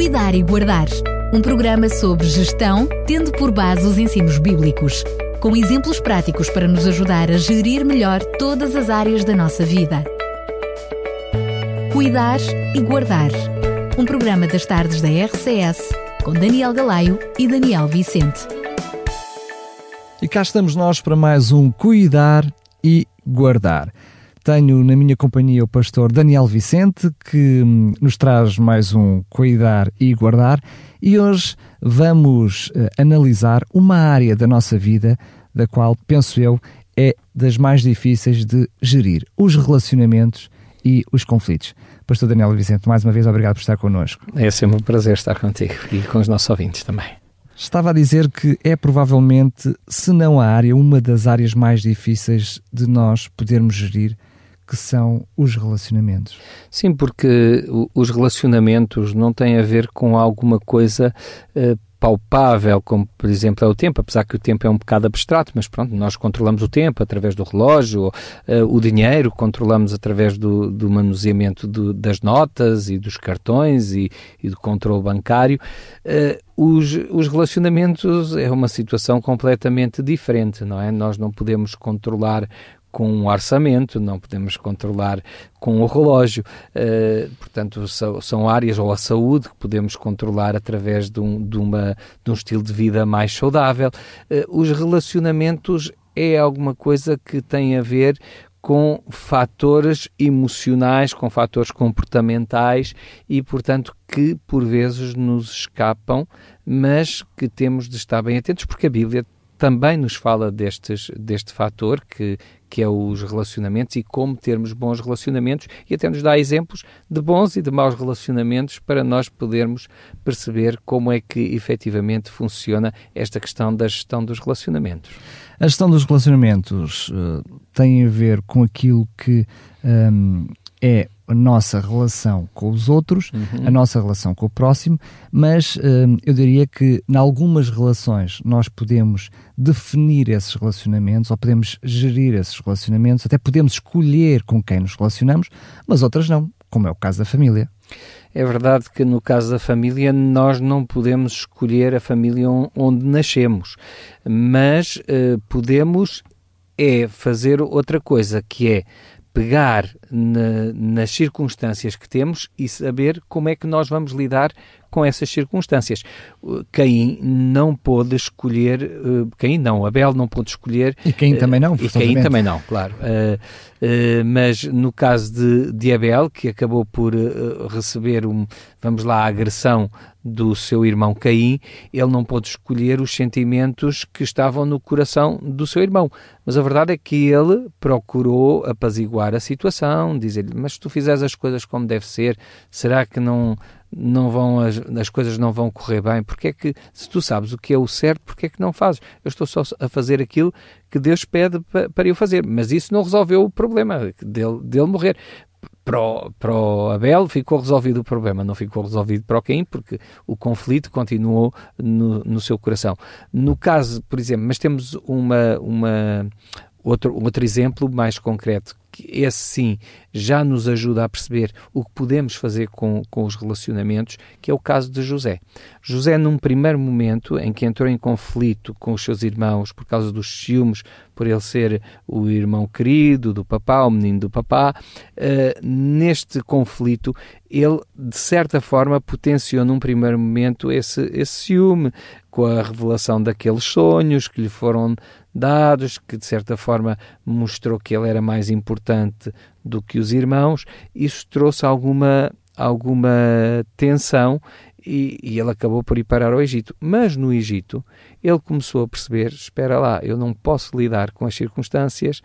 Cuidar e Guardar. Um programa sobre gestão, tendo por base os ensinos bíblicos, com exemplos práticos para nos ajudar a gerir melhor todas as áreas da nossa vida. Cuidar e Guardar. Um programa das tardes da RCS, com Daniel Galaio e Daniel Vicente. E cá estamos nós para mais um Cuidar e Guardar. Tenho na minha companhia o pastor Daniel Vicente, que hum, nos traz mais um Cuidar e Guardar, e hoje vamos uh, analisar uma área da nossa vida da qual, penso eu, é das mais difíceis de gerir: os relacionamentos e os conflitos. Pastor Daniel Vicente, mais uma vez, obrigado por estar connosco. É sempre um prazer estar contigo e com os nossos ouvintes também. Estava a dizer que é provavelmente, se não a área, uma das áreas mais difíceis de nós podermos gerir que são os relacionamentos. Sim, porque os relacionamentos não têm a ver com alguma coisa uh, palpável, como por exemplo é o tempo, apesar que o tempo é um bocado abstrato, mas pronto, nós controlamos o tempo através do relógio, uh, o dinheiro controlamos através do, do manuseamento do, das notas e dos cartões e, e do controle bancário. Uh, os, os relacionamentos é uma situação completamente diferente, não é? Nós não podemos controlar com um orçamento, não podemos controlar com o relógio. Uh, portanto, são, são, áreas, ou a saúde, que podemos controlar através de um, de uma, de um estilo de vida mais saudável. Uh, os relacionamentos é alguma coisa que tem a ver com fatores emocionais, com fatores comportamentais e, portanto, que por vezes nos escapam, mas que temos de estar bem atentos, porque a Bíblia também nos fala destes, deste fator que, que é os relacionamentos e como termos bons relacionamentos e até nos dá exemplos de bons e de maus relacionamentos para nós podermos perceber como é que efetivamente funciona esta questão da gestão dos relacionamentos. A gestão dos relacionamentos uh, tem a ver com aquilo que um, é a nossa relação com os outros, uhum. a nossa relação com o próximo, mas hum, eu diria que em algumas relações nós podemos definir esses relacionamentos ou podemos gerir esses relacionamentos, até podemos escolher com quem nos relacionamos, mas outras não, como é o caso da família. É verdade que no caso da família nós não podemos escolher a família onde nascemos, mas uh, podemos é fazer outra coisa, que é pegar na, nas circunstâncias que temos e saber como é que nós vamos lidar com essas circunstâncias. Caim não pôde escolher, uh, Caim não, Abel não pôde escolher. E Caim uh, também não, E Caim também não, claro. Uh, mas no caso de, de Abel, que acabou por receber, um, vamos lá, a agressão do seu irmão Caim, ele não pôde escolher os sentimentos que estavam no coração do seu irmão. Mas a verdade é que ele procurou apaziguar a situação, dizer-lhe, mas se tu fizeres as coisas como deve ser, será que não não vão as, as coisas não vão correr bem? Porque é que, se tu sabes o que é o certo, porque é que não fazes? Eu estou só a fazer aquilo que Deus pede para, para eu fazer, mas isso não resolveu o problema dele, dele morrer. Para o, para o Abel ficou resolvido o problema, não ficou resolvido para o Caim, porque o conflito continuou no, no seu coração. No caso, por exemplo, mas temos uma, uma, outro, outro exemplo mais concreto esse sim já nos ajuda a perceber o que podemos fazer com, com os relacionamentos, que é o caso de José. José, num primeiro momento em que entrou em conflito com os seus irmãos por causa dos ciúmes, por ele ser o irmão querido do papá, o menino do papá, uh, neste conflito ele, de certa forma, potenciou num primeiro momento esse, esse ciúme com a revelação daqueles sonhos que lhe foram dados, que de certa forma mostrou que ele era mais importante do que os irmãos. Isso trouxe alguma, alguma tensão e, e, ele acabou por ir parar ao Egito. Mas no Egito ele começou a perceber: espera lá, eu não posso lidar com as circunstâncias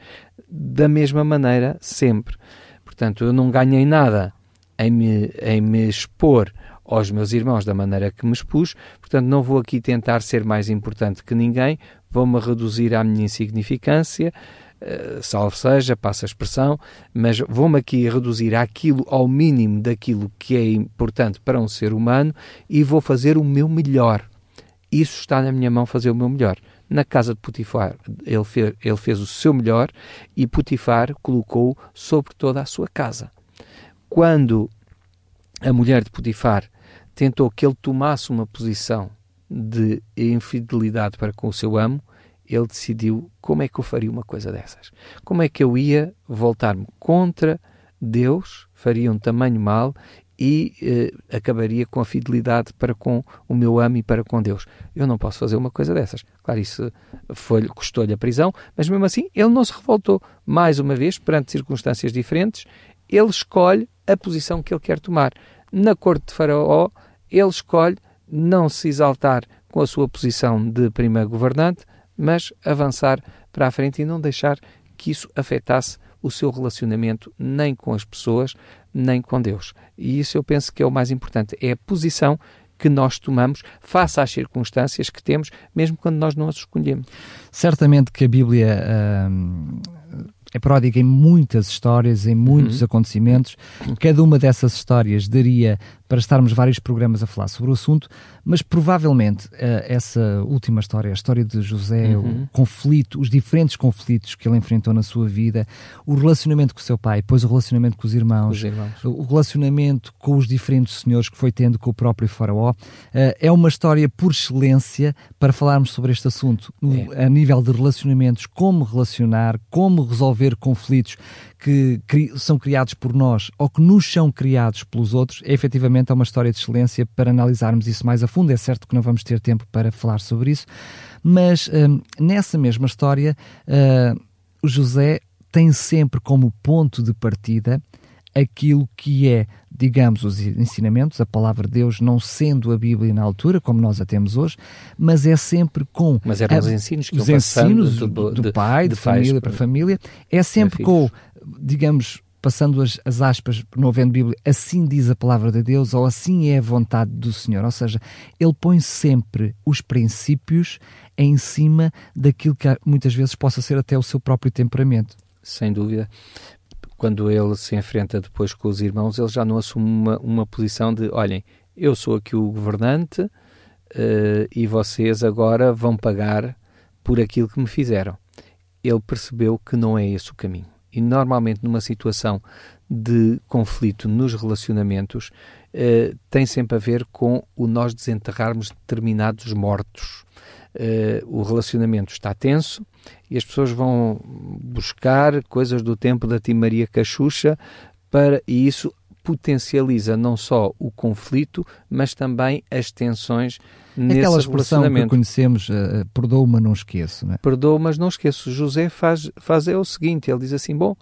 da mesma maneira sempre. Portanto, eu não ganhei nada em me, em me expor aos meus irmãos da maneira que me expus, portanto, não vou aqui tentar ser mais importante que ninguém, vou-me reduzir à minha insignificância, salvo seja, passa a expressão, mas vou-me aqui reduzir àquilo, ao mínimo daquilo que é importante para um ser humano e vou fazer o meu melhor. Isso está na minha mão, fazer o meu melhor. Na casa de Potifar, ele fez, ele fez o seu melhor e Potifar colocou sobre toda a sua casa. Quando a mulher de Potifar tentou que ele tomasse uma posição de infidelidade para com o seu amo, ele decidiu como é que eu faria uma coisa dessas. Como é que eu ia voltar-me contra Deus, faria um tamanho mal e eh, acabaria com a fidelidade para com o meu amo e para com Deus. Eu não posso fazer uma coisa dessas. Claro, isso custou-lhe a prisão, mas mesmo assim ele não se revoltou. Mais uma vez, perante circunstâncias diferentes, ele escolhe a posição que ele quer tomar. Na corte de Faraó, ele escolhe não se exaltar com a sua posição de primeiro governante, mas avançar para a frente e não deixar que isso afetasse o seu relacionamento nem com as pessoas, nem com Deus. E isso eu penso que é o mais importante, é a posição que nós tomamos face às circunstâncias que temos, mesmo quando nós não as escolhemos. Certamente que a Bíblia hum, é pródiga em muitas histórias, em muitos uhum. acontecimentos. Cada uma dessas histórias daria para estarmos vários programas a falar sobre o assunto, mas provavelmente uh, essa última história, a história de José, uhum. o conflito, os diferentes conflitos que ele enfrentou na sua vida, o relacionamento com o seu pai, depois o relacionamento com os irmãos, os irmãos. o relacionamento com os diferentes senhores que foi tendo com o próprio faraó, uh, é uma história por excelência para falarmos sobre este assunto, é. a nível de relacionamentos, como relacionar, como resolver conflitos que são criados por nós ou que nos são criados pelos outros, é efetivamente uma história de excelência para analisarmos isso mais a fundo. É certo que não vamos ter tempo para falar sobre isso, mas hum, nessa mesma história, o José tem sempre como ponto de partida aquilo que é, digamos, os ensinamentos, a palavra de Deus, não sendo a Bíblia na altura, como nós a temos hoje, mas é sempre com... Mas eram a, os ensinos que os ensinos do, do, do, pai, de, de família para família, é sempre com digamos, passando as, as aspas, não havendo Bíblia, assim diz a palavra de Deus, ou assim é a vontade do Senhor. Ou seja, ele põe sempre os princípios em cima daquilo que muitas vezes possa ser até o seu próprio temperamento. Sem dúvida. Quando ele se enfrenta depois com os irmãos, ele já não assume uma, uma posição de: olhem, eu sou aqui o governante uh, e vocês agora vão pagar por aquilo que me fizeram. Ele percebeu que não é esse o caminho e normalmente numa situação de conflito nos relacionamentos eh, tem sempre a ver com o nós desenterrarmos determinados mortos. Eh, o relacionamento está tenso e as pessoas vão buscar coisas do tempo da Tim Maria Cachucha para, e isso potencializa não só o conflito, mas também as tensões nesse Aquela expressão que conhecemos, uh, perdoa, mas não esqueço. Né? Perdoa, mas não esqueço. José faz, faz é o seguinte, ele diz assim, bom,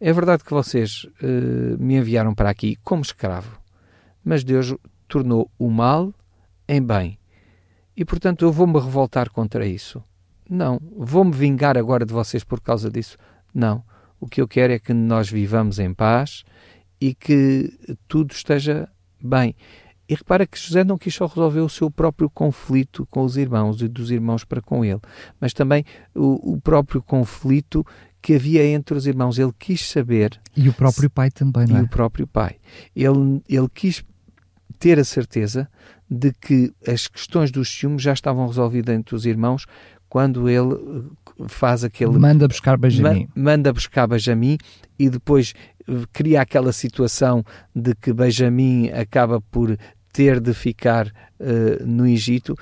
é verdade que vocês uh, me enviaram para aqui como escravo, mas Deus tornou o mal em bem. E, portanto, eu vou-me revoltar contra isso. Não. Vou-me vingar agora de vocês por causa disso. Não. O que eu quero é que nós vivamos em paz e que tudo esteja bem. E repara que José não quis só resolver o seu próprio conflito com os irmãos e dos irmãos para com ele, mas também o, o próprio conflito que havia entre os irmãos. Ele quis saber. E o próprio pai também, não é? E o próprio pai. Ele, ele quis ter a certeza de que as questões dos ciúmes já estavam resolvidas entre os irmãos quando ele eh, faz aquele. Manda buscar Benjamin. manda buscar Benjamin e depois cria aquela situação de que Benjamin acaba por ter de ficar uh, no Egito,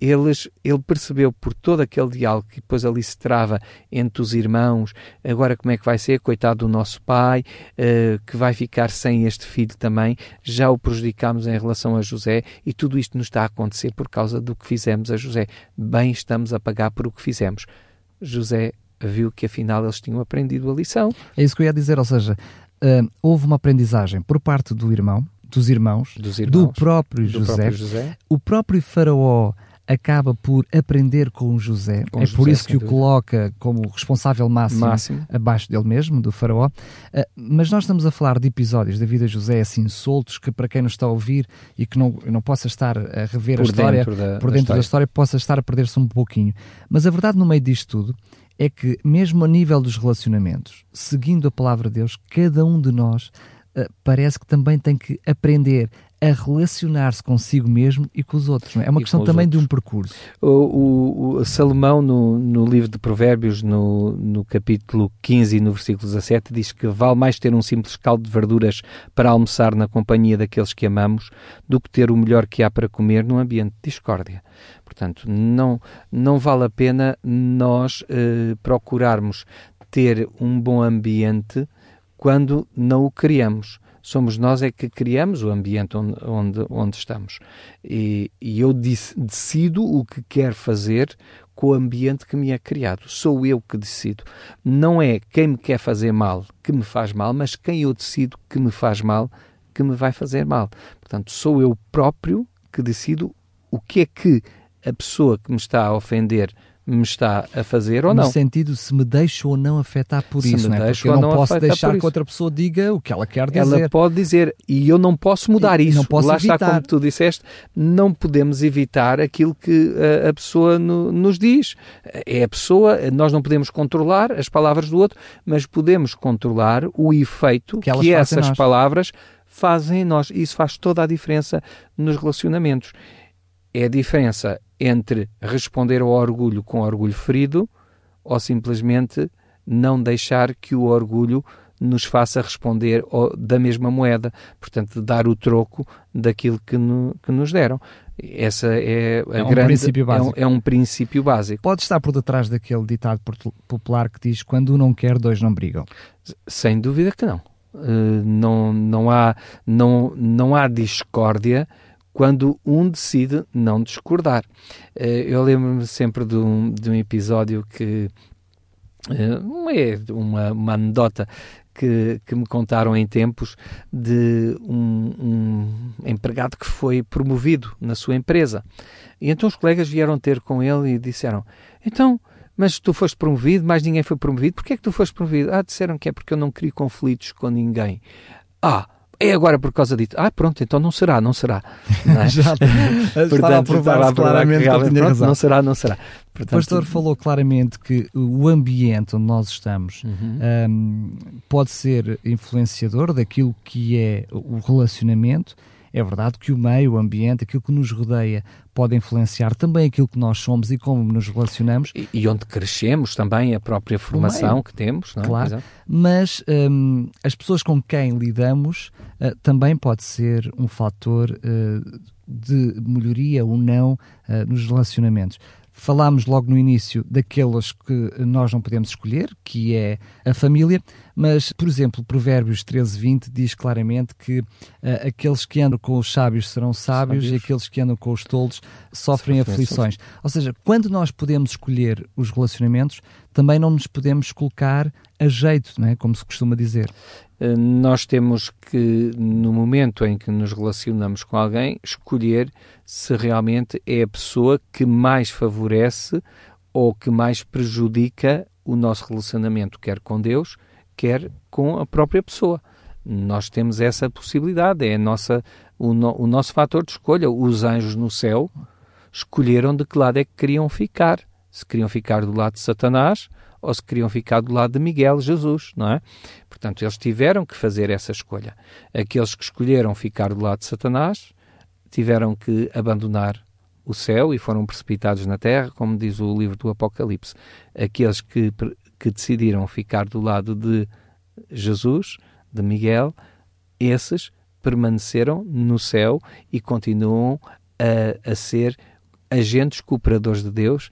eles, ele percebeu por todo aquele diálogo que depois ali se trava entre os irmãos, agora como é que vai ser, coitado do nosso pai, uh, que vai ficar sem este filho também, já o prejudicámos em relação a José e tudo isto nos está a acontecer por causa do que fizemos a José. Bem estamos a pagar por o que fizemos. José viu que afinal eles tinham aprendido a lição. É isso que eu ia dizer, ou seja, uh, houve uma aprendizagem por parte do irmão, dos irmãos, dos irmãos do, próprio, do José, próprio José, o próprio faraó acaba por aprender com José. Com é José, por isso que o coloca como responsável máximo, máximo, abaixo dele mesmo, do faraó. Uh, mas nós estamos a falar de episódios da vida de José assim soltos que para quem nos está a ouvir e que não, não possa estar a rever por a história da, por dentro da história. da história, possa estar a perder-se um pouquinho. Mas a verdade no meio disto tudo é que, mesmo a nível dos relacionamentos, seguindo a palavra de Deus, cada um de nós uh, parece que também tem que aprender a relacionar-se consigo mesmo e com os outros. É? é uma e questão também outros. de um percurso. O, o, o Salomão, no, no, livro de Provérbios, no, no capítulo 15 e no versículo 17, diz que vale mais ter um simples caldo de verduras para almoçar na companhia daqueles que amamos do que ter o melhor que há para comer num ambiente de discórdia. Portanto, não, não vale a pena nós eh, procurarmos ter um bom ambiente quando não o criamos somos nós é que criamos o ambiente onde, onde, onde estamos. E, e eu decido o que quero fazer com o ambiente que me é criado. Sou eu que decido. Não é quem me quer fazer mal que me faz mal, mas quem eu decido que me faz mal que me vai fazer mal. Portanto, sou eu próprio que decido o que é que a pessoa que me está a ofender me está a fazer ou não. No sentido se me deixo ou não afetar por se isso, não é? Porque eu não, posso deixar que outra pessoa diga o que ela quer dizer. Ela pode dizer e eu não posso mudar e, isso. Não posso Lá evitar. está, como tu disseste, não podemos evitar aquilo que a, a pessoa no, nos diz. É a pessoa, nós não podemos controlar as palavras do outro, mas podemos controlar o efeito que, que essas palavras fazem em nós. Isso faz toda a diferença nos relacionamentos. É a diferença entre responder ao orgulho com orgulho ferido ou simplesmente não deixar que o orgulho nos faça responder da mesma moeda, portanto, dar o troco daquilo que, no, que nos deram. Essa é, a é um grande, princípio básico. É um, é um, princípio básico. Pode estar por detrás daquele ditado popular que diz quando um não quer, dois não brigam. Sem dúvida que não. Uh, não, não, há, não, não há discórdia quando um decide não discordar. Eh, eu lembro-me sempre de um, de um episódio que não eh, é uma, uma anedota que, que, me contaram em tempos de um, um, empregado que foi promovido na sua empresa. E então os colegas vieram ter com ele e disseram: Então, mas tu foste promovido, mais ninguém foi promovido, porquê é que tu foste promovido? Ah, disseram que é porque eu não queria conflitos com ninguém. Ah, é agora por causa disso. Ah, pronto, então não será, não será. Não é? Já, Portanto, a provar claramente que, que tinha pronto, razão. Não será, não será. Portanto, o pastor falou claramente que o ambiente onde nós estamos uhum. um, pode ser influenciador daquilo que é o relacionamento é verdade que o meio, o ambiente, aquilo que nos rodeia, pode influenciar também aquilo que nós somos e como nos relacionamos. E, e onde crescemos também, a própria formação que temos. Não é? Claro, Exato. mas um, as pessoas com quem lidamos uh, também pode ser um fator uh, de melhoria ou não uh, nos relacionamentos. Falámos logo no início daquelas que nós não podemos escolher, que é a família, mas, por exemplo, Provérbios 13, 20 diz claramente que uh, aqueles que andam com os sábios serão sábios, sábios, e aqueles que andam com os tolos sofrem, aflições. Ou seja, quando nós podemos escolher os relacionamentos, também não nos podemos colocar a jeito, não é? como se costuma dizer. Eh, nós temos que, no momento em que nos relacionamos com alguém, escolher se realmente é a pessoa que mais favorece ou que mais prejudica o nosso relacionamento, quer com Deus, quer com a própria pessoa. Nós temos essa possibilidade, é nossa, o, no, o nosso fator de escolha. Os anjos no céu escolheram de que lado é que queriam ficar. Se queriam ficar do lado de Satanás ou se queriam ficar do lado de Miguel Jesus, não é? Portanto, eles tiveram que fazer essa escolha. Aqueles que escolheram ficar do lado de Satanás tiveram que abandonar o céu e foram precipitados na terra, como diz o livro do Apocalipse. Aqueles que, que decidiram ficar do lado de Jesus, de Miguel, esses permaneceram no céu e continuam a, a ser agentes cooperadores de Deus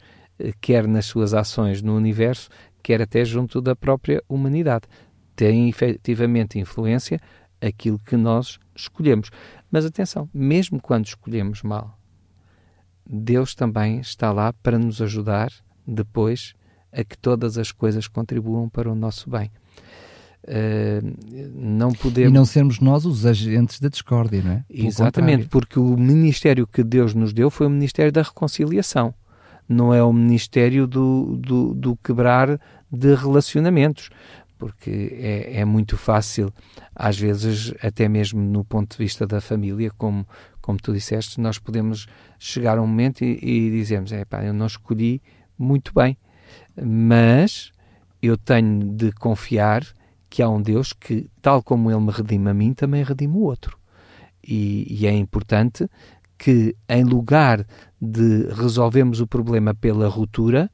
quer nas suas ações no universo, quer até junto da própria humanidade. Tem efetivamente influência aquilo que nós escolhemos. Mas atenção, mesmo quando escolhemos mal, Deus também está lá para nos ajudar depois a que todas as coisas contribuam para o nosso bem. Uh, não podemos... E não sermos nós os agentes da discórdia, não é? Pelo Exatamente, contrário. porque o ministério que Deus nos deu foi o ministério da reconciliação não é o ministério do, do, do quebrar de relacionamentos, porque é, é, muito fácil, às vezes, até mesmo no ponto de vista da família, como, como tu disseste, nós podemos chegar a um momento e, e dizemos: é pá, eu não escolhi muito bem, mas eu tenho de confiar que há um Deus que, tal como Ele me redime a mim, também redime o outro. E, e é importante que, em lugar de resolvermos o problema pela ruptura,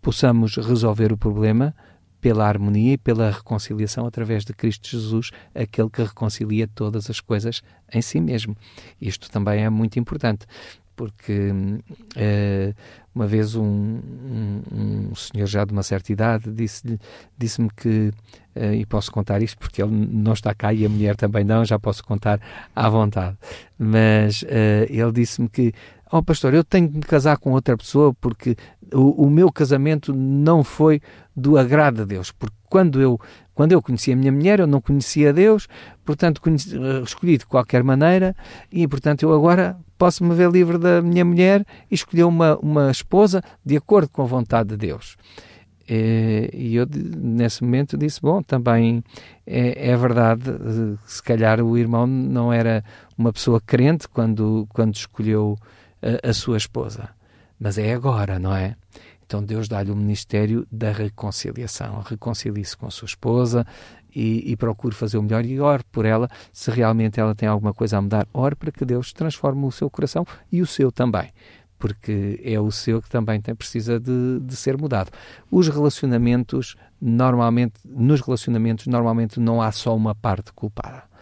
possamos resolver o problema pela harmonia e pela reconciliação através de Cristo Jesus, aquele que reconcilia todas as coisas em si mesmo. Isto também é muito importante, porque uh, uma vez um, um, um, senhor já de uma certa idade disse-me disse que, uh, e posso contar isto porque ele não está cá e a mulher também não, já posso contar à vontade, mas uh, ele disse-me que oh pastor, eu tenho que me casar com outra pessoa porque o, o, meu casamento não foi do agrado de Deus, porque quando eu, quando eu conheci a minha mulher, eu não conhecia Deus, portanto conheci, eh, escolhi de qualquer maneira e portanto eu agora posso me ver livre da minha mulher e escolher uma, uma esposa de acordo com a vontade de Deus. E eu, nesse momento, disse: Bom, também é, é, verdade, eh, se calhar o irmão não era uma pessoa crente quando, quando escolheu a, a sua esposa. Mas é agora, não é? Então Deus dá-lhe o ministério da reconciliação. Reconcilie-se com a sua esposa e, e, procure fazer o melhor e ore por ela. Se realmente ela tem alguma coisa a mudar, ore para que Deus transforme o seu coração e o seu também. Porque é o seu que também tem, precisa de, de ser mudado. Os relacionamentos, normalmente, nos relacionamentos, normalmente não há só uma parte culpada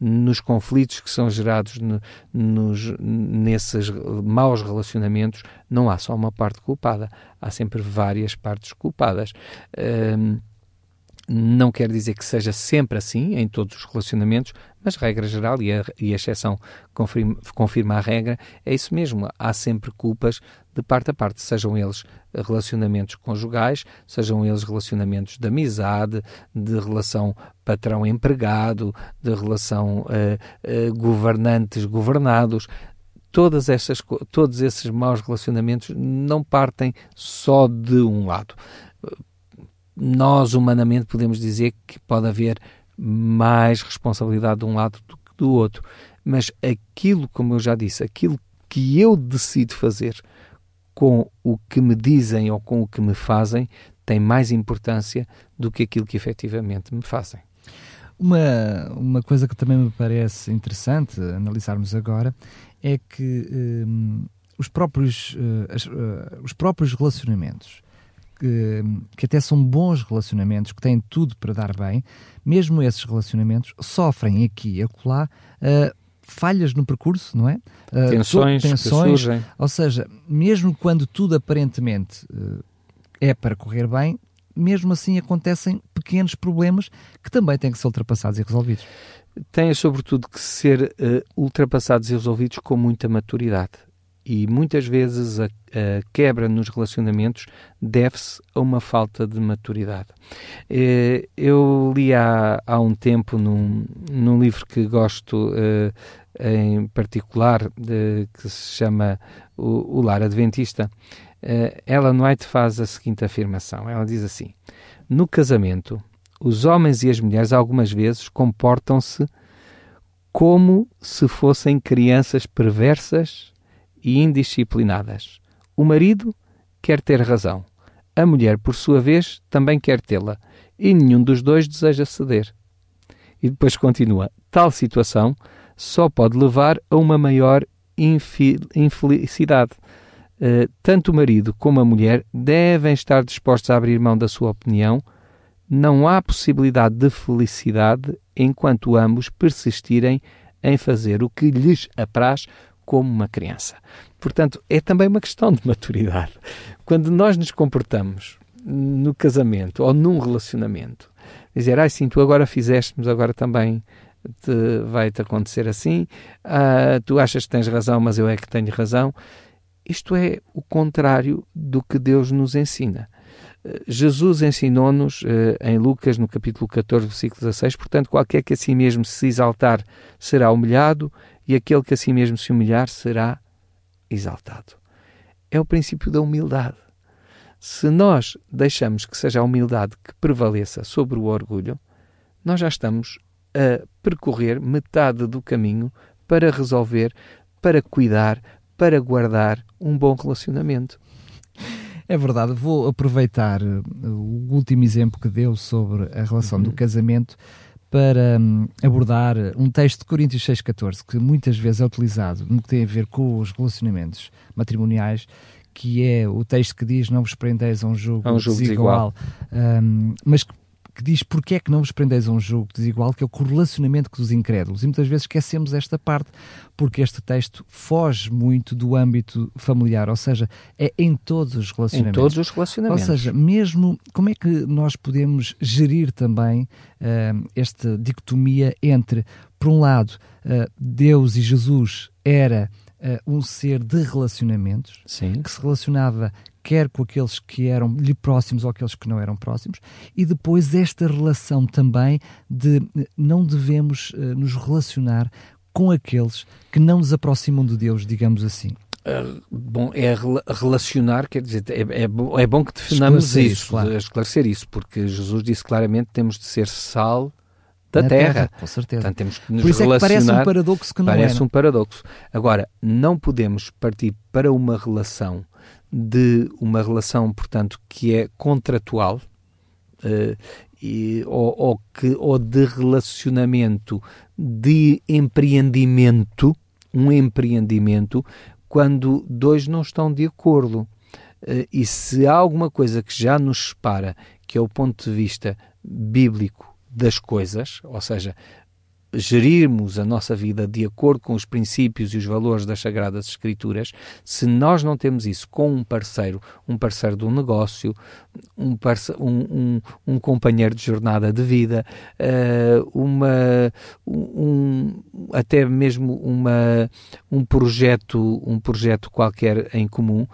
nos conflitos que são gerados no, nos, nesses maus relacionamentos, não há só uma parte culpada, há sempre várias partes culpadas. Um, não quer dizer que seja sempre assim em todos os relacionamentos, mas regra geral, e a, e a exceção confirma, confirma a regra, é isso mesmo. Há sempre culpas de parte a parte, sejam eles relacionamentos conjugais, sejam eles relacionamentos de amizade, de relação patrão-empregado, de relação uh, uh, governantes-governados. Todas essas, todos esses maus relacionamentos não partem só de um lado. Nós, humanamente, podemos dizer que pode haver mais responsabilidade de um lado do que do outro. Mas aquilo, como eu já disse, aquilo que eu decido fazer com o que me dizem ou com o que me fazem tem mais importância do que aquilo que efetivamente me fazem. Uma, uma coisa que também me parece interessante analisarmos agora é que um, os, próprios, uh, as, uh, os próprios relacionamentos que, que até são bons relacionamentos, que têm tudo para dar bem, mesmo esses relacionamentos sofrem aqui e acolá uh, falhas no percurso, não é? Uh, tensões, tensões ou seja, mesmo quando tudo aparentemente uh, é para correr bem, mesmo assim acontecem pequenos problemas que também têm que ser ultrapassados e resolvidos. Têm, sobretudo, que ser uh, ultrapassados e resolvidos com muita maturidade e muitas vezes a, a quebra nos relacionamentos deve-se a uma falta de maturidade. Eh, eu li há, há um tempo num, num livro que gosto uh, em particular, que se chama O, o Lar Adventista, uh, Ellen White faz a seguinte afirmação: ela diz assim, no casamento, os homens e as mulheres algumas vezes comportam-se como se fossem crianças perversas e indisciplinadas. O marido quer ter razão. A mulher, por sua vez, também quer tê-la. E nenhum dos dois deseja ceder. E depois continua: tal situação só pode levar a uma maior infelicidade. Uh, tanto o marido como a mulher devem estar dispostos a abrir mão da sua opinião. Não há possibilidade de felicidade enquanto ambos persistirem em fazer o que lhes apraz como uma criança. Portanto, é também uma questão de maturidade. Quando nós nos comportamos no casamento ou num relacionamento, dizer, ai sim, tu agora fizeste, mas agora também te, vai-te acontecer assim, uh, tu achas que tens razão, mas eu é que tenho razão. Isto é o contrário do que Deus nos ensina. Jesus ensinou-nos uh, em Lucas, no capítulo 14, versículo 16, portanto, qualquer que a si mesmo se exaltar será humilhado, e aquele que a si mesmo se humilhar será exaltado. É o princípio da humildade. Se nós deixamos que seja a humildade que prevaleça sobre o orgulho, nós já estamos a percorrer metade do caminho para resolver, para cuidar, para guardar um bom relacionamento. É verdade, vou aproveitar uh, o último exemplo que deu sobre a relação uhum. do casamento para um, abordar um texto de Coríntios 6,14 que muitas vezes é utilizado no que tem a ver com os relacionamentos matrimoniais que é o texto que diz não vos prendeis a um jogo, a um jogo desigual, desigual. Um, mas que que diz porque é que não vos prendeis a um jogo desigual, que é o correlacionamento dos incrédulos. E muitas vezes esquecemos esta parte, porque este texto foge muito do âmbito familiar, ou seja, é em todos os relacionamentos. Em todos os relacionamentos. Ou seja, mesmo como é que nós podemos gerir também uh, esta dicotomia entre, por um lado, uh, Deus e Jesus era uh, um ser de relacionamentos, Sim. que se relacionava quer com aqueles que eram lhe próximos ou aqueles que não eram próximos, e depois esta relação também de não devemos uh, nos relacionar com aqueles que não nos aproximam de Deus, digamos assim. Uh, bom, é relacionar, quer dizer, é, é, é bom que definamos esclarecer isso, claro. esclarecer isso, porque Jesus disse claramente que temos de ser sal da terra. terra. Com certeza. Portanto, temos que nos Por isso relacionar. É que parece um paradoxo que não Parece é, um paradoxo. Agora, não podemos partir para uma relação de uma relação, portanto, que é contratual uh, e, ou, ou, que, ou de relacionamento de empreendimento, um empreendimento, quando dois não estão de acordo. Uh, e se há alguma coisa que já nos separa, que é o ponto de vista bíblico das coisas, ou seja, gerirmos a nossa vida de acordo com os princípios e os valores das Sagradas Escrituras, se nós não temos isso com um parceiro, um parceiro de um negócio, um, um, um, um companheiro de jornada de vida, uh, uma, um, até mesmo uma, um, projeto, um projeto qualquer em comum,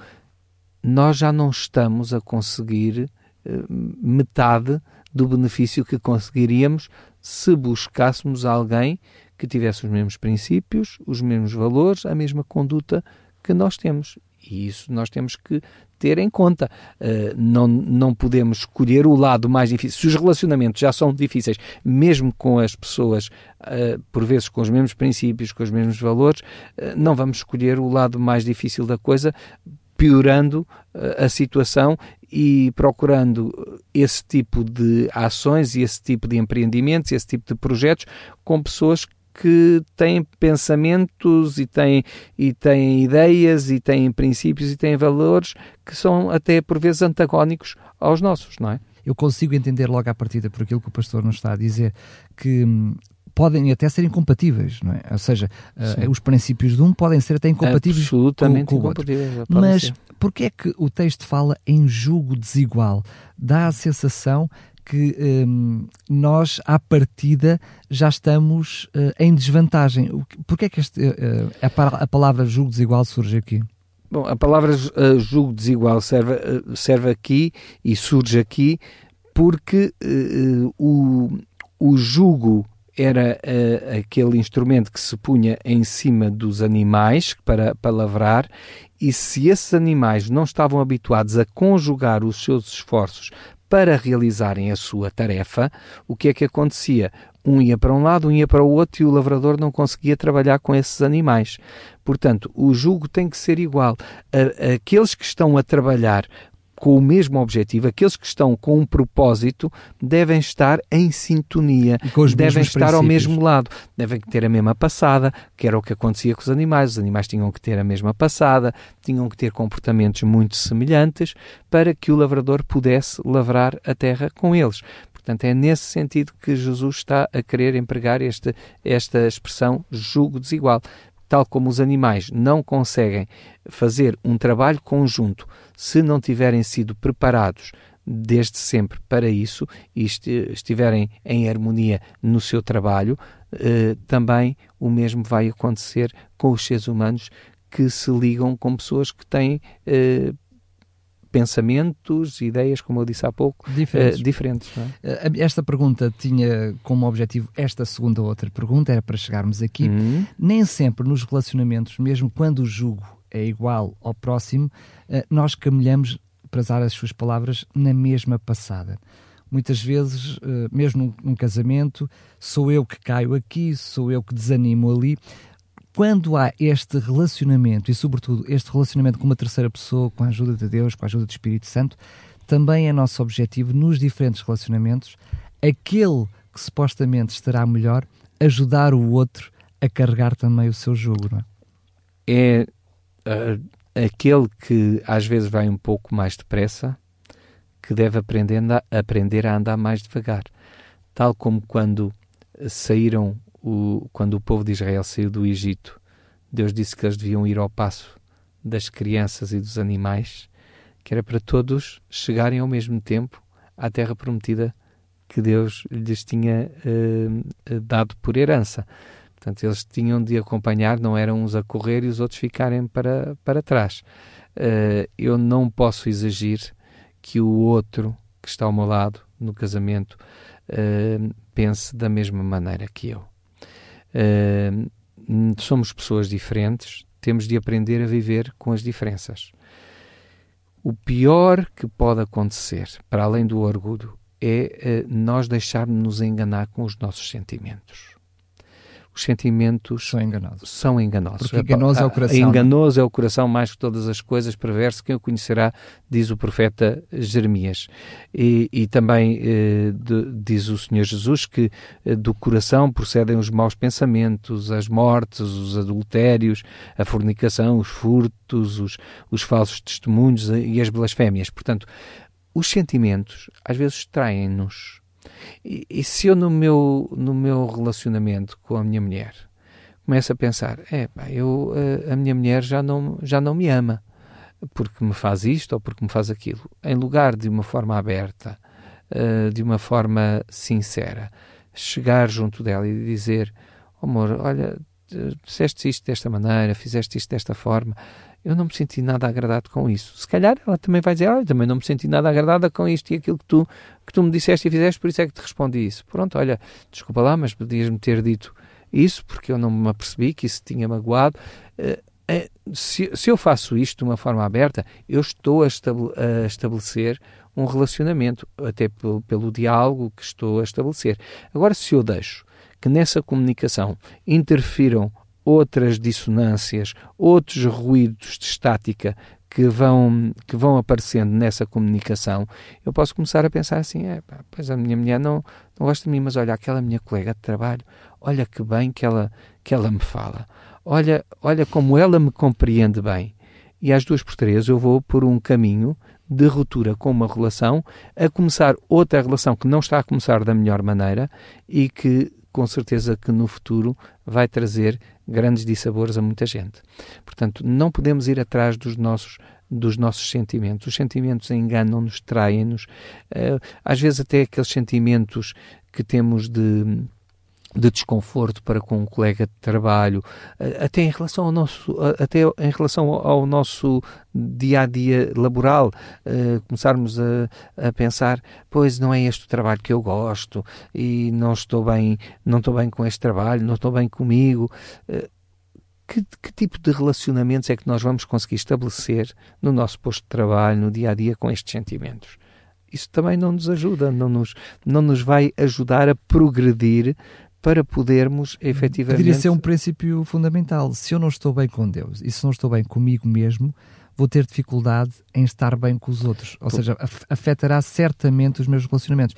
nós já não estamos a conseguir uh, metade do benefício que conseguiríamos se buscássemos alguém que tivesse os mesmos princípios, os mesmos valores, a mesma conduta que nós temos. E isso nós temos que ter em conta. Uh, não, não podemos escolher o lado mais difícil. Se os relacionamentos já são difíceis, mesmo com as pessoas, uh, por vezes com os mesmos princípios, com os mesmos valores, uh, não vamos escolher o lado mais difícil da coisa, piorando a situação e procurando esse tipo de ações e esse tipo de empreendimentos, esse tipo de projetos com pessoas que têm pensamentos e têm, e têm ideias e têm princípios e têm valores que são até por vezes antagónicos aos nossos, não é? Eu consigo entender logo à partida por aquilo que o pastor nos está a dizer que hum, podem até ser incompatíveis, não é? Ou seja, uh, os princípios de um podem ser até incompatíveis Absolutamente com, com o outro. Mas porquê é que o texto fala em julgo desigual? Dá a sensação que um, nós, à partida, já estamos uh, em desvantagem. Porquê é que este, uh, a, a palavra julgo desigual surge aqui? Bom, a palavra uh, julgo desigual serve, serve aqui e surge aqui porque o, o julgo era uh, aquele instrumento que se punha em cima dos animais para, para lavrar, e se esses animais não estavam habituados a conjugar os seus esforços para realizarem a sua tarefa, o que é que acontecia? Um ia para um lado, um ia para o outro e o lavrador não conseguia trabalhar com esses animais. Portanto, o jugo tem que ser igual. Aqueles que estão a trabalhar com o mesmo objetivo, aqueles que estão com um propósito devem estar em sintonia, devem estar ao mesmo lado, devem ter a mesma passada, que era o que acontecia com os animais. Os animais tinham que ter a mesma passada, tinham que ter comportamentos muito semelhantes para que o lavrador pudesse lavrar a terra com eles. Portanto, é nesse sentido que Jesus está a querer empregar este, esta expressão jugo desigual tal como os animais não conseguem fazer um trabalho conjunto se não tiverem sido preparados desde sempre para isso e estiverem em harmonia no seu trabalho, eh, também o mesmo vai acontecer com os seres humanos que se ligam com pessoas que têm eh, pensamentos, ideias, como eu disse há pouco, diferentes. Uh, diferentes é? Esta pergunta tinha como objetivo esta segunda outra pergunta, era para chegarmos aqui. Uhum. Nem sempre nos relacionamentos, mesmo quando o jugo é igual ao próximo, uh, nós caminhamos, para usar as suas palavras, na mesma passada. Muitas vezes, mesmo num casamento, sou eu que caio aqui, sou eu que desanimo ali quando há este relacionamento, e sobretudo este relacionamento com uma terceira pessoa, com a ajuda de Deus, com a ajuda do Espírito Santo, também é nosso objetivo nos diferentes relacionamentos, aquele que supostamente estará melhor, ajudar o outro a carregar também o seu jugo, não é? É uh, aquele que às vezes vai um pouco mais depressa que deve aprender a, aprender a andar mais devagar. Tal como quando saíram, o, quando o povo de Israel saiu do Egito, Deus disse que eles deviam ir ao passo das crianças e dos animais, que era para todos chegarem ao mesmo tempo à terra prometida que Deus lhes tinha uh, dado por herança. Portanto, eles tinham de acompanhar, não eram uns a correr e os outros ficarem para, para trás. Uh, eu não posso exigir que o outro que está ao meu lado no casamento uh, pense da mesma maneira que eu. Somos pessoas diferentes, temos de aprender a viver com as diferenças. O pior que pode acontecer, para além do orgulho, é uh, nós deixarmos-nos enganar com os nossos sentimentos. Os sentimentos são enganosos. São enganosos. Porque enganoso é o coração. Enganoso é o coração mais que todas as coisas, perverso, quem o conhecerá, diz o profeta Jeremias. E, e também eh, de, diz o Senhor Jesus que eh, do coração procedem os maus pensamentos, as mortes, os adultérios, a fornicação, os furtos, os, os falsos testemunhos e as blasfémias. Portanto, os sentimentos às vezes traem-nos. E, e, se eu no meu, no meu relacionamento com a minha mulher começo a pensar, é eu, a, a minha mulher já não, já não me ama porque me faz isto ou porque me faz aquilo, em lugar de uma forma aberta, uh, de uma forma sincera, chegar junto dela e dizer, oh, amor, olha, disseste isto desta maneira, fizeste isto desta forma, eu não me senti nada agradado com isso. Se calhar ela também vai dizer, olha, também não me senti nada agradada com isto e aquilo que tu, que tu me disseste e fizeste, por isso é que te respondi isso. Pronto, olha, desculpa lá, mas podias-me ter dito isso, porque eu não me apercebi que isso tinha magoado. Uh, se, se, eu faço isto de uma forma aberta, eu estou a estabelecer um relacionamento, até pelo, pelo diálogo que estou a estabelecer. Agora, se eu deixo que nessa comunicação interfiram outras dissonâncias, outros ruídos de estática que vão, que vão aparecendo nessa comunicação, eu posso começar a pensar assim: é, pá, pois a minha mulher não, não gosta de mim, mas olha, aquela minha colega de trabalho, olha que bem que ela, que ela me fala, olha, olha como ela me compreende bem. E às duas por três eu vou por um caminho de ruptura com uma relação, a começar outra relação que não está a começar da melhor maneira e que com certeza que no futuro vai trazer grandes dissabores a muita gente. Portanto, não podemos ir atrás dos nossos dos nossos sentimentos. Os sentimentos enganam-nos, traem-nos. Uh, às vezes até aqueles sentimentos que temos de de desconforto para com um colega de trabalho, até em relação ao nosso, até em relação ao nosso dia a dia laboral, uh, começarmos a, a, pensar, pois não é este o trabalho que eu gosto e não estou bem, não estou bem com este trabalho, não estou bem comigo. Uh, que, que, tipo de relacionamentos é que nós vamos conseguir estabelecer no nosso posto de trabalho, no dia a dia, com estes sentimentos? Isso também não nos ajuda, não nos, não nos vai ajudar a progredir para podermos efetivamente. Poderia ser um princípio fundamental. Se eu não estou bem com Deus e se não estou bem comigo mesmo, vou ter dificuldade em estar bem com os outros. Ou seja, afetará certamente os meus relacionamentos.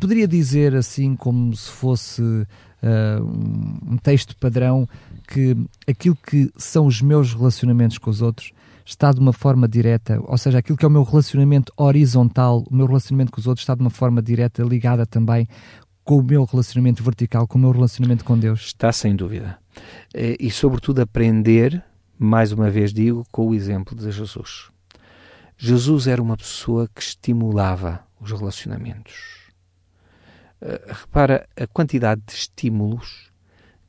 Poderia dizer assim, como se fosse uh, um texto padrão, que aquilo que são os meus relacionamentos com os outros está de uma forma direta, ou seja, aquilo que é o meu relacionamento horizontal, o meu relacionamento com os outros está de uma forma direta ligada também com o meu relacionamento vertical, com o meu relacionamento com Deus? Está sem dúvida. Eh, e, sobretudo, aprender, mais uma vez digo, com o exemplo de Jesus. Jesus era uma pessoa que estimulava os relacionamentos. Eh, repara a quantidade de estímulos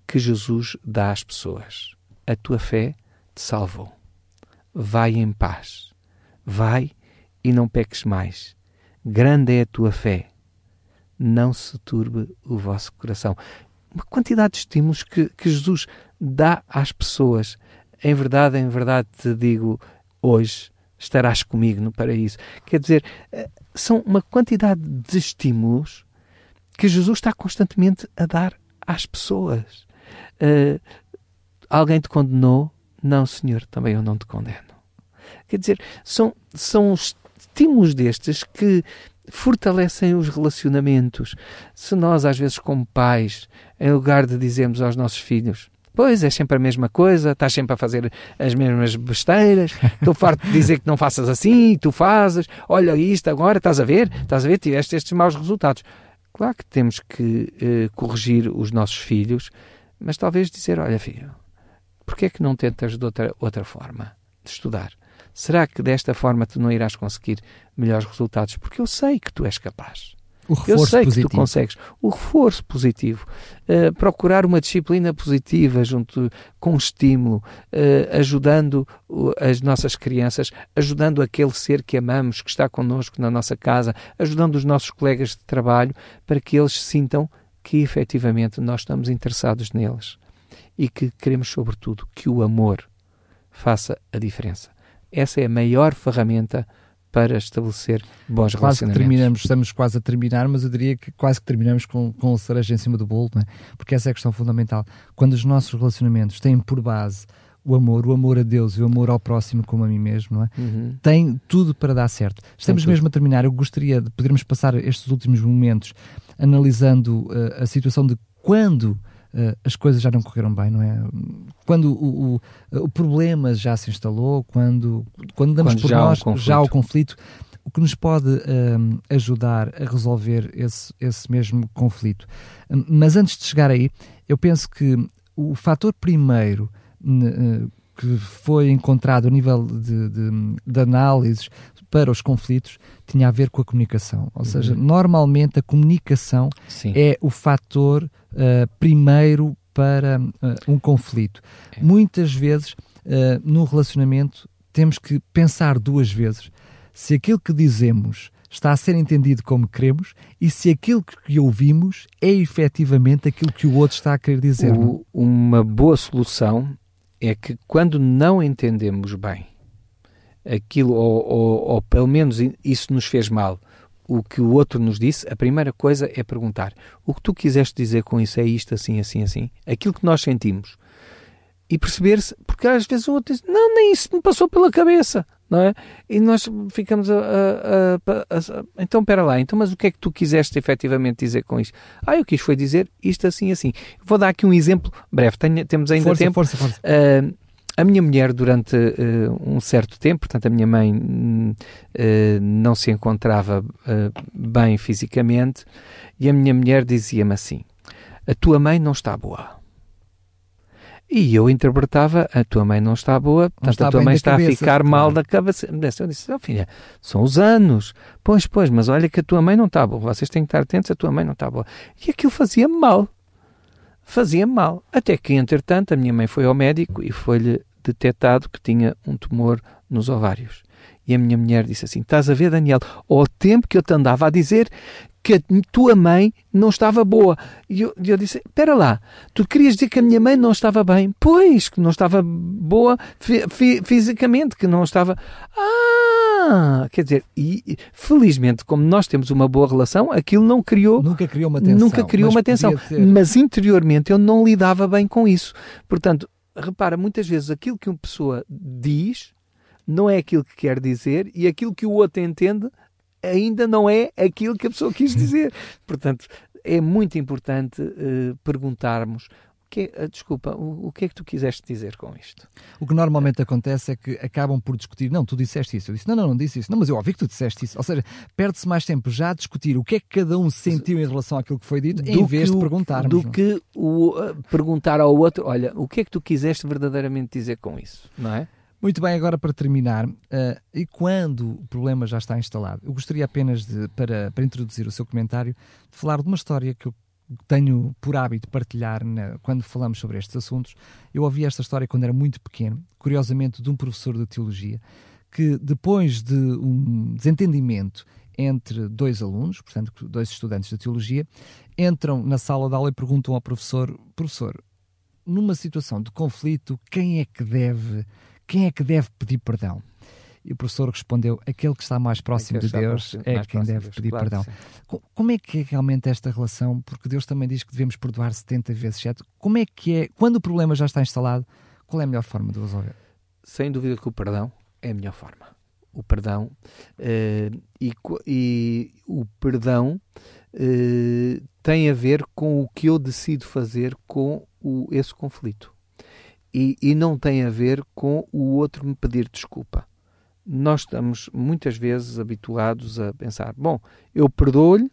que Jesus dá às pessoas. A tua fé te salvou. Vai em paz. Vai e não peques mais. Grande é a tua fé não se turbe o vosso coração. Uma quantidade de estímulos que, que Jesus dá às pessoas. Em verdade, em verdade te digo, hoje estarás comigo no paraíso. Quer dizer, eh, são uma quantidade de estímulos que Jesus está constantemente a dar às pessoas. Uh, alguém te condenou? Não, Senhor, também eu não te condeno. Quer dizer, são, são estímulos destes que fortalecem os relacionamentos. Se nós, às vezes, como pais, em lugar de dizermos aos nossos filhos, Pois, é sempre a mesma coisa, estás sempre a fazer as mesmas besteiras, estou farto de dizer que não faças assim, tu fazes, olha isto agora, estás a ver, estás a ver, tiveste estes maus resultados. Claro que temos que eh, corrigir os nossos filhos, mas talvez dizer, olha filho, porquê é que não tentas de outra, outra forma de estudar? Será que desta forma tu não irás conseguir melhores resultados? Porque eu sei que tu és capaz. O reforço eu sei positivo. que tu consegues. O reforço positivo. Uh, procurar uma disciplina positiva junto com estímulo, uh, ajudando as nossas crianças, ajudando aquele ser que amamos, que está connosco na nossa casa, ajudando os nossos colegas de trabalho, para que eles sintam que efetivamente nós estamos interessados neles e que queremos, sobretudo, que o amor faça a diferença. Essa é a maior ferramenta para estabelecer bons quase relacionamentos. Que terminamos, estamos quase a terminar, mas eu diria que quase que terminamos com, com o cereja em cima do bolo, é? porque essa é a questão fundamental. Quando os nossos relacionamentos têm por base o amor, o amor a Deus e o amor ao próximo como a mim mesmo, não é? Uhum. Tem tudo para dar certo. Estamos mesmo a terminar. Eu gostaria de podermos passar estes últimos momentos analisando uh, a situação de quando as coisas já não correram bem, não é? Quando o, o, o problema já se instalou, quando, quando damos Quando por já nós já há o conflito, o que nos pode um, ajudar a resolver esse, esse mesmo conflito. Mas antes de chegar aí, eu penso que o fator primeiro uh, que foi encontrado a nível de, de, de análises para os conflitos tinha a ver com a comunicação. Ou seja, normalmente a comunicação Sim. é o fator uh, primeiro para uh, um conflito. É. Muitas vezes, uh, no relacionamento, temos que pensar duas vezes se aquilo que dizemos está a ser entendido como queremos e se aquilo que ouvimos é efetivamente aquilo que o outro está a querer dizer. não é? O- uma boa solução é que quando não entendemos bem aquilo, ou, ou, ou pelo menos isso nos fez mal, o que o outro nos disse, a primeira coisa é perguntar: o que tu quiseste dizer com isso é isto, assim, assim, assim? Aquilo que nós sentimos. E perceber-se, porque às vezes o outro diz: não, nem isso me passou pela cabeça, não é? E nós ficamos a. a- a- a- então, espera lá, então, mas o que é que tu quiseste efetivamente dizer com isto? Ah, eu quis foi dizer isto assim, assim. Vou dar aqui um exemplo breve, tenho- temos ainda força, tempo. força, força. Uh, a minha mulher, durante uh, um certo tempo, portanto, a minha mãe uh, não se encontrava uh, bem fisicamente, e a minha mulher dizia-me assim: A tua mãe não está boa. E eu interpretava: A tua mãe não está boa, portanto, está a tua mãe está cabeça, a ficar mal da cabeça. Eu disse: oh, filha, são os anos. Pois, pois, mas olha que a tua mãe não está boa. Vocês têm que estar atentos, a tua mãe não está boa. E aquilo fazia mal fazia mal. Até que, entretanto, a minha mãe foi ao médico e foi-lhe detectado que tinha um tumor nos ovários. E a minha mulher disse assim: Estás a ver, Daniel, ao tempo que eu te andava a dizer que a tua mãe não estava boa. E eu, eu disse: Espera lá, tu querias dizer que a minha mãe não estava bem? Pois, que não estava boa fi- fi- fisicamente, que não estava. Ah! Quer dizer, e felizmente, como nós temos uma boa relação, aquilo não criou Nunca criou uma tensão. Nunca criou mas uma tensão. ter. Mas interiormente eu não lidava bem com isso. Portanto, repara, muitas vezes aquilo que uma pessoa diz não é aquilo que quer dizer e aquilo que o outro entende ainda não é aquilo que a pessoa quis dizer. Portanto, é muito importante eh, perguntarmos. que é- ah, desculpa, o, o que é que tu quiseste dizer com isto? O que normalmente acontece é que acabam por discutir. Não, tu disseste isso. Eu disse, não, não, não disse isso. Não, mas eu ouvi que tu disseste isso. Ou seja, perde-se mais tempo já a discutir o que é que cada um sentiu em relação àquilo que foi dito, em Do vez que de perguntarmos. Do não é? que o, uh, perguntar ao outro, olha, o que é que tu quiseste verdadeiramente dizer com isso? Não é? Muito bem, agora para terminar, eh, e quando o problema já está instalado, eu gostaria apenas de, para, para introduzir o seu comentário, de falar de uma história que eu tenho por hábito partilhar na- quando falamos sobre estes assuntos. Eu ouvi esta história quando era muito pequeno, curiosamente, de um professor de teologia, que depois de um desentendimento entre dois alunos, portanto, dois estudantes de teologia, entram na sala de aula e perguntam ao professor: professor, numa situação de conflito, quem é que deve, quem é que deve pedir perdão? E o professor respondeu: aquele que está mais próximo de Deus próximo- é quem deve Deus, pedir claro perdão. Como é que é realmente esta relação? Porque Deus também diz que devemos perdoar 70 vezes 7. Como é que é, quando o problema já está instalado, qual é a melhor forma de resolver? sem dúvida que o perdão é a melhor forma. o perdão, uh, e, e, o perdão uh, tem a ver com o que eu decido fazer com o, esse conflito. E, e não tem a ver com o outro me pedir desculpa. Nós estamos muitas vezes habituados a pensar: bom, eu perdoo-lhe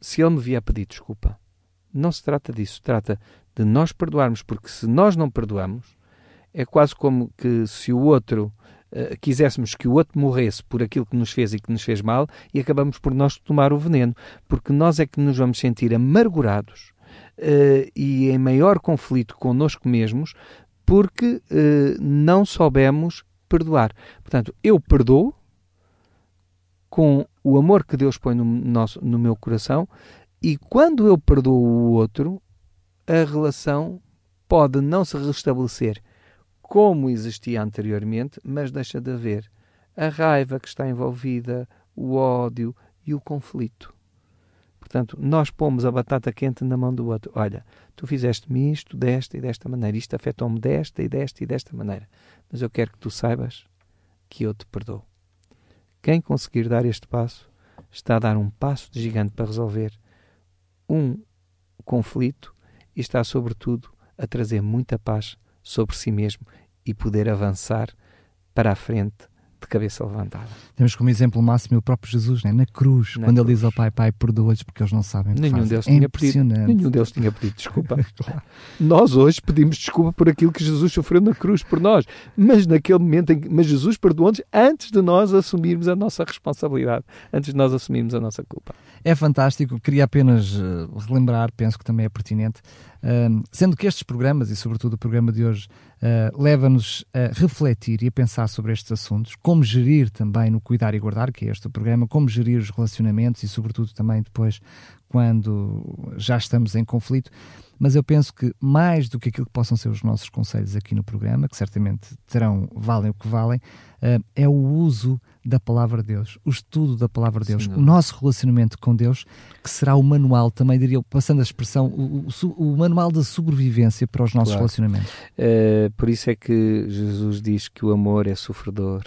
se ele me vier pedir desculpa. Não se trata disso, trata de nós perdoarmos, porque se nós não perdoamos, é quase como que se o outro uh, quiséssemos que o outro morresse por aquilo que nos fez e que nos fez mal e acabamos por nós tomar o veneno, porque nós é que nos vamos sentir amargurados uh, e em maior conflito connosco mesmos porque uh, não soubemos perdoar. Portanto, eu perdoo com o amor que Deus põe no, nosso, no meu coração e quando eu perdoo o outro, a relação pode não se restabelecer como existia anteriormente, mas deixa de haver a raiva que está envolvida, o ódio e o conflito. Portanto, nós pomos a batata quente na mão do outro. Olha, tu fizeste-me isto desta e desta maneira, isto afetou-me desta e desta e desta maneira, mas eu quero que tu saibas que eu te perdoo. Quem conseguir dar este passo está a dar um passo de gigante para resolver um conflito e está, sobretudo, a trazer muita paz sobre si mesmo e poder avançar para a frente de cabeça levantada. Temos como exemplo máximo o próprio Jesus, né? na cruz, na quando cruz. ele diz ao Pai, Pai, perdoa-lhes porque eles não sabem nenhum Deles é tinha pedido, nenhum deles tinha pedido desculpa. claro. Nós hoje pedimos desculpa por aquilo que Jesus sofreu na cruz por nós, mas naquele momento, em que, mas Jesus perdoou-nos antes de nós assumirmos a nossa responsabilidade, antes de nós assumirmos a nossa culpa. É fantástico, queria apenas uh, relembrar, penso que também é pertinente, uh, sendo que estes programas, e sobretudo o programa de hoje, uh, leva-nos a refletir e a pensar sobre estes assuntos, como gerir também no Cuidar e Guardar, que é este programa, como gerir os relacionamentos e, sobretudo, também depois quando já estamos em conflito. Mas eu penso que mais do que aquilo que possam ser os nossos conselhos aqui no programa, que certamente terão, valem o que valem, uh, é o uso da palavra de Deus, o estudo da palavra de Deus, Sim, o nosso relacionamento com Deus, que será o manual, também diria, passando a expressão, o, o, o manual da sobrevivência para os nossos claro. relacionamentos. Uh, por isso é que Jesus diz que o amor é sofredor,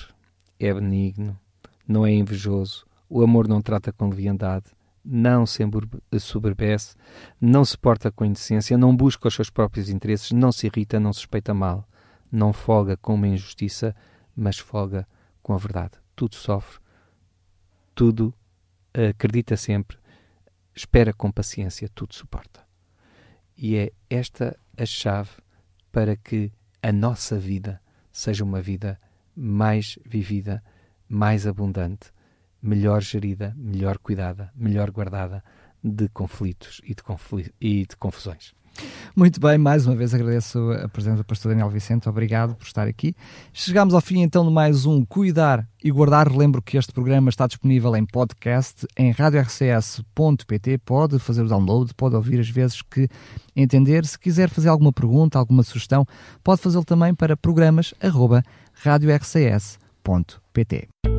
é benigno, não é invejoso, o amor não trata com leviandade, não se soberbece, não se porta com indecência, não busca os seus próprios interesses, não se irrita, não suspeita mal, não folga com uma injustiça, mas folga com a verdade. Tudo sofre, tudo acredita sempre, espera com paciência, tudo suporta. E é esta a chave para que a nossa vida seja uma vida mais vivida, mais abundante, melhor gerida, melhor cuidada, melhor guardada de conflitos e de, e de confusões. Muito bem, mais uma vez agradeço a presença do pastor Daniel Vicente, obrigado por estar aqui. Chegamos ao fim então de mais um Cuidar e Guardar. Lembro que este programa está disponível em podcast em radiorcs.pt. Pode fazer o download, pode ouvir as vezes que entender. Se quiser fazer alguma pergunta, alguma sugestão, pode fazê-lo também para programas.radiorcs.pt.